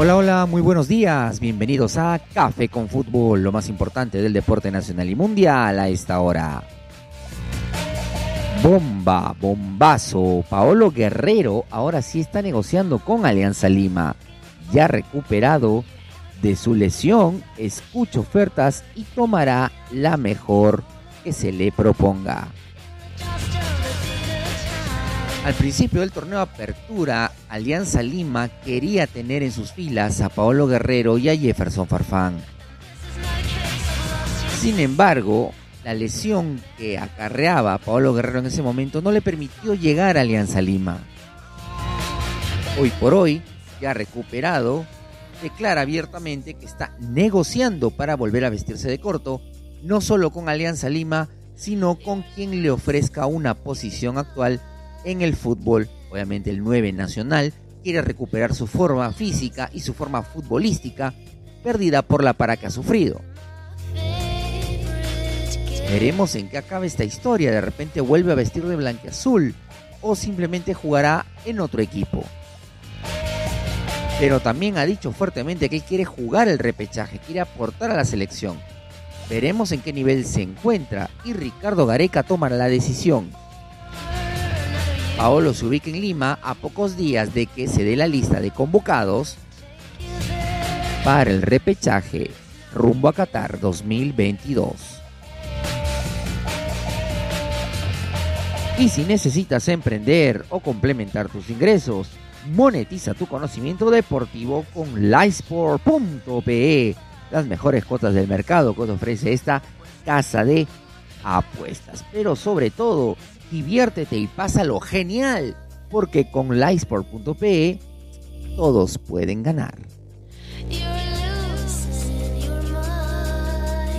Hola, hola, muy buenos días. Bienvenidos a Café con Fútbol, lo más importante del deporte nacional y mundial a esta hora. Bomba, bombazo. Paolo Guerrero ahora sí está negociando con Alianza Lima. Ya recuperado de su lesión, escucha ofertas y tomará la mejor que se le proponga. Al principio del torneo Apertura, Alianza Lima quería tener en sus filas a Paolo Guerrero y a Jefferson Farfán. Sin embargo, la lesión que acarreaba a Paolo Guerrero en ese momento no le permitió llegar a Alianza Lima. Hoy por hoy, ya recuperado, declara abiertamente que está negociando para volver a vestirse de corto, no solo con Alianza Lima, sino con quien le ofrezca una posición actual en el fútbol. Obviamente el 9 nacional quiere recuperar su forma física y su forma futbolística perdida por la para que ha sufrido. Veremos en qué acaba esta historia. De repente vuelve a vestir de blanqueazul o simplemente jugará en otro equipo. Pero también ha dicho fuertemente que él quiere jugar el repechaje, quiere aportar a la selección. Veremos en qué nivel se encuentra y Ricardo Gareca tomará la decisión. Paolo se ubica en Lima a pocos días de que se dé la lista de convocados para el repechaje rumbo a Qatar 2022. Y si necesitas emprender o complementar tus ingresos, monetiza tu conocimiento deportivo con Lysport.pe, las mejores cuotas del mercado que ofrece esta casa de apuestas. Pero sobre todo, diviértete y pásalo genial, porque con Lysport.pe todos pueden ganar.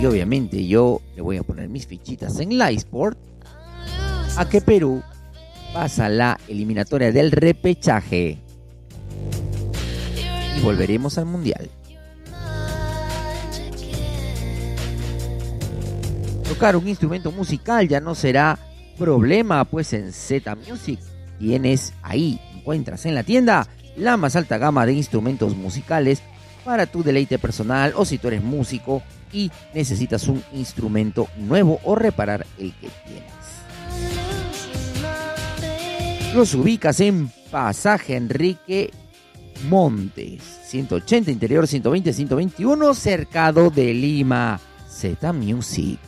Y obviamente yo le voy a poner mis fichitas en Lysport a que Perú pasa la eliminatoria del repechaje. Y volveremos al Mundial. Tocar un instrumento musical ya no será problema, pues en Z Music tienes ahí, encuentras en la tienda la más alta gama de instrumentos musicales para tu deleite personal o si tú eres músico y necesitas un instrumento nuevo o reparar el que tienes. Los ubicas en Pasaje Enrique Montes, 180 Interior 120 121, cercado de Lima. Z Music.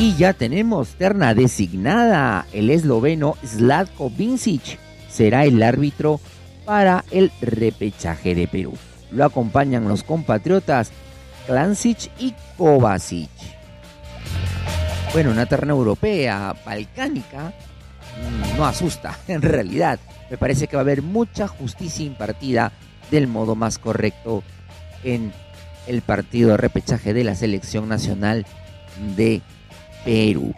Y ya tenemos terna designada. El esloveno Zlatko Vincic será el árbitro para el repechaje de Perú. Lo acompañan los compatriotas Klancic y Kovacic. Bueno, una terna europea, balcánica, mm, no asusta, en realidad. Me parece que va a haber mucha justicia impartida del modo más correcto en el partido de repechaje de la selección nacional de Perú.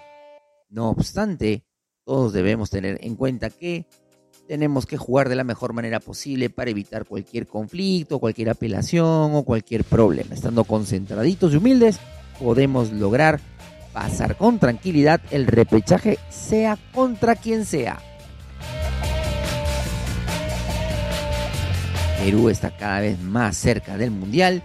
No obstante, todos debemos tener en cuenta que tenemos que jugar de la mejor manera posible para evitar cualquier conflicto, cualquier apelación o cualquier problema. Estando concentraditos y humildes, podemos lograr pasar con tranquilidad el repechaje, sea contra quien sea. Perú está cada vez más cerca del Mundial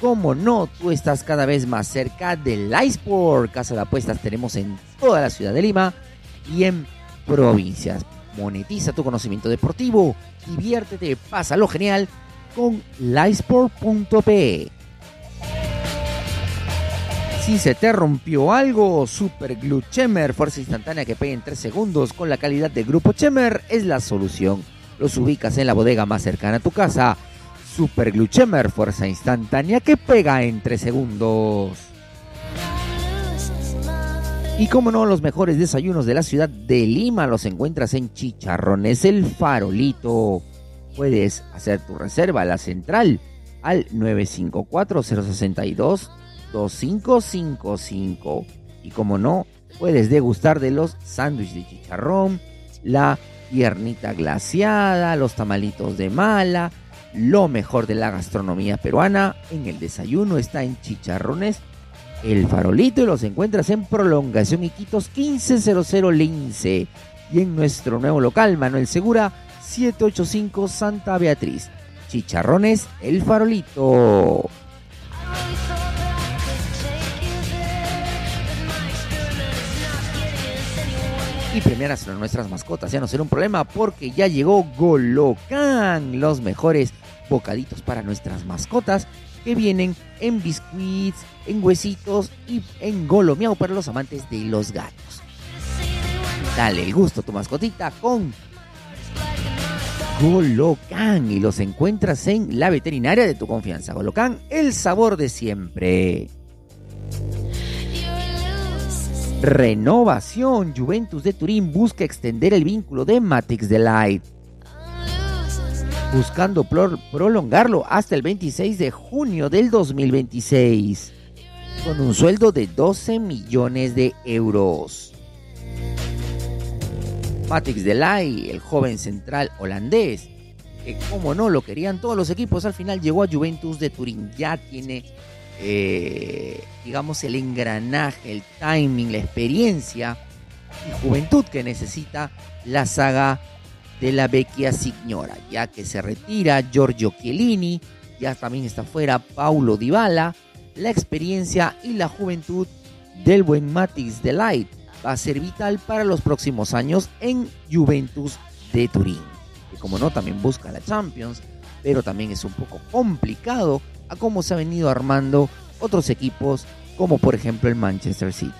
y como no, tú estás cada vez más cerca del iSport. Casa de apuestas tenemos en toda la ciudad de Lima y en provincias. Monetiza tu conocimiento deportivo, diviértete, pásalo genial con lysport.pe. Si se te rompió algo, Super Glue Chemer, fuerza instantánea que pega en 3 segundos con la calidad de Grupo Chemer es la solución. Los ubicas en la bodega más cercana a tu casa. Super Glue Chemer, fuerza instantánea que pega en 3 segundos. Y como no, los mejores desayunos de la ciudad de Lima los encuentras en Chicharrones El Farolito. Puedes hacer tu reserva a la central al 954-062-2555. Y como no, puedes degustar de los sándwiches de chicharrón, la piernita glaciada, los tamalitos de mala, lo mejor de la gastronomía peruana en el desayuno está en Chicharrones El Farolito y los encuentras en Prolongación Iquitos 1500 Lince. y en nuestro nuevo local, Manuel Segura, 785 Santa Beatriz. Chicharrones El Farolito. y premiar a nuestras mascotas. Ya no será un problema porque ya llegó Golocan, los mejores bocaditos para nuestras mascotas que vienen en biscuits, en huesitos y en golomiao para los amantes de los gatos. Dale el gusto a tu mascotita con Golocan y los encuentras en la veterinaria de tu confianza. Golocan, el sabor de siempre. Renovación. Juventus de Turín busca extender el vínculo de Matix Delight. Buscando prolongarlo hasta el 26 de junio del 2026. Con un sueldo de 12 millones de euros. Matix Delay, el joven central holandés, que como no lo querían todos los equipos, al final llegó a Juventus de Turín. Ya tiene eh, digamos, el engranaje, el timing, la experiencia y juventud que necesita la saga de la Vecchia Signora, ya que se retira Giorgio Chiellini, ya también está fuera Paulo Dybala, la experiencia y la juventud del buen Matix Delight va a ser vital para los próximos años en Juventus de Turín, que como no también busca la Champions, pero también es un poco complicado a cómo se ha venido armando otros equipos, como por ejemplo el Manchester City.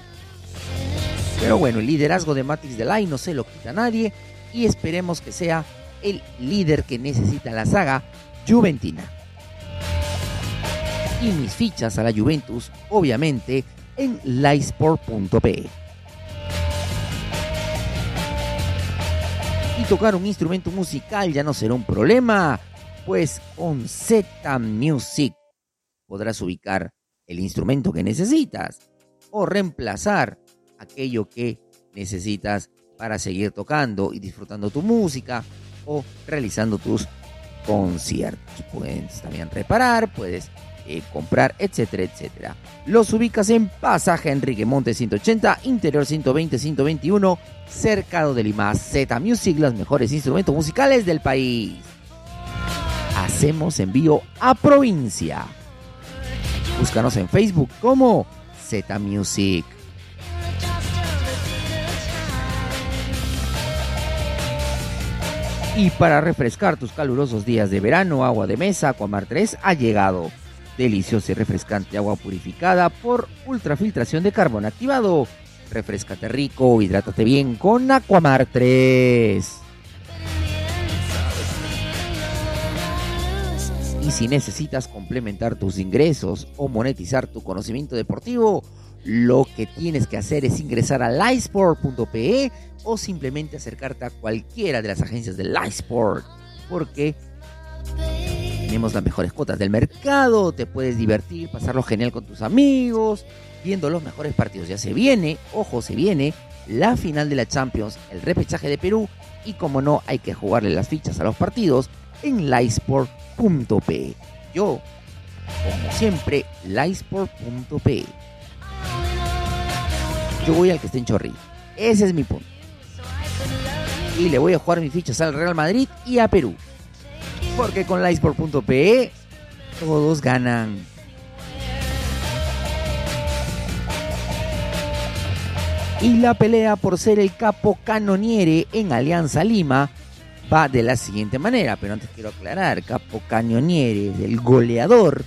Pero bueno, el liderazgo de Matrix Delay no se lo quita a nadie y esperemos que sea el líder que necesita la saga Juventina. Y mis fichas a la Juventus, obviamente, en lysport.pe. Y tocar un instrumento musical ya no será un problema pues con Z Music podrás ubicar el instrumento que necesitas o reemplazar aquello que necesitas para seguir tocando y disfrutando tu música o realizando tus conciertos. Puedes también reparar, puedes eh, comprar, etcétera, etcétera. Los ubicas en Pasaje Enrique Monte 180, Interior 120-121, cercado de Lima. Z Music, los mejores instrumentos musicales del país hacemos envío a provincia. Búscanos en Facebook como Z Music. Y para refrescar tus calurosos días de verano, agua de mesa Aquamar 3 ha llegado. Deliciosa y refrescante agua purificada por ultrafiltración de carbón activado. Refrescate rico, hidrátate bien con Aquamar 3. Y si necesitas complementar tus ingresos o monetizar tu conocimiento deportivo, lo que tienes que hacer es ingresar a livesport.pe o simplemente acercarte a cualquiera de las agencias de Livesport, porque tenemos las mejores cuotas del mercado, te puedes divertir, pasarlo genial con tus amigos, viendo los mejores partidos. Ya se viene, ojo, se viene la final de la Champions, el repechaje de Perú y como no hay que jugarle las fichas a los partidos en lysport.pe. Yo, como siempre, lysport.pe. Voy al que esté en Chorri. Ese es mi punto. Y le voy a jugar mis fichas al Real Madrid y a Perú. Porque con lysport.pe todos ganan. Y la pelea por ser el capo canoniere en Alianza Lima va de la siguiente manera, pero antes quiero aclarar, Capo Cañonieri es el goleador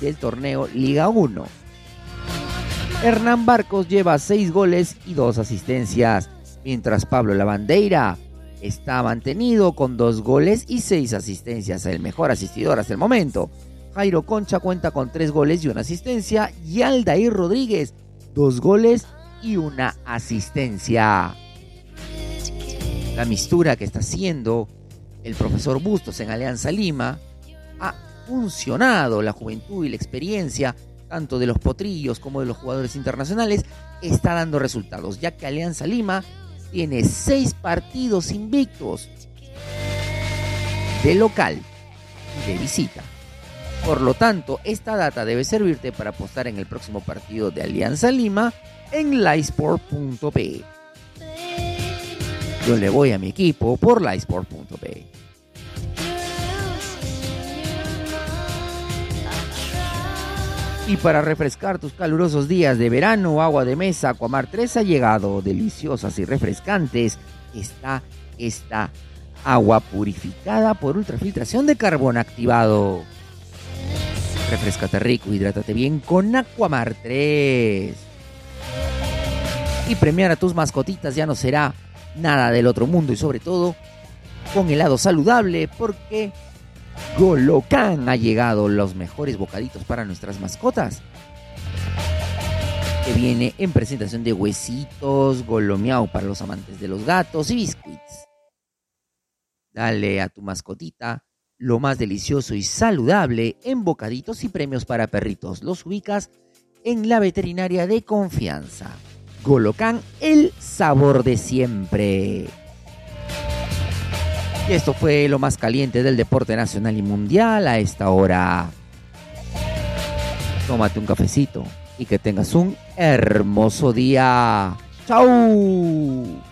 del torneo Liga 1. Hernán Barcos lleva 6 goles y 2 asistencias, mientras Pablo Lavandeira está mantenido con 2 goles y 6 asistencias, el mejor asistidor hasta el momento. Jairo Concha cuenta con 3 goles y una asistencia y Aldair Rodríguez 2 goles y una asistencia la mistura que está haciendo el profesor Bustos en Alianza Lima ha funcionado. La juventud y la experiencia, tanto de los potrillos como de los jugadores internacionales, está dando resultados, ya que Alianza Lima tiene seis partidos invictos de local y de visita. Por lo tanto, esta data debe servirte para apostar en el próximo partido de Alianza Lima en lysport.pe Yo le voy a mi equipo por la Y para refrescar tus calurosos días de verano, agua de mesa Aquamar 3 ha llegado. Deliciosas y refrescantes está esta agua purificada por ultrafiltración de carbón activado. Refrescate rico, hidrátate bien con Aquamar 3. Y premiar a tus mascotitas ya no será nada del otro mundo y sobre todo con helado saludable porque Golocan ha llegado los mejores bocaditos para nuestras mascotas. Que viene en presentación de huesitos, golomiao para los amantes de los gatos y biscuits. Dale a tu mascotita lo más delicioso y saludable en bocaditos y premios para perritos. Los ubicas en la veterinaria de confianza. Golocan, el sabor de siempre. Y esto fue lo más caliente del deporte nacional y mundial a esta hora. Tómate un cafecito y que tengas un hermoso día. ¡Chao!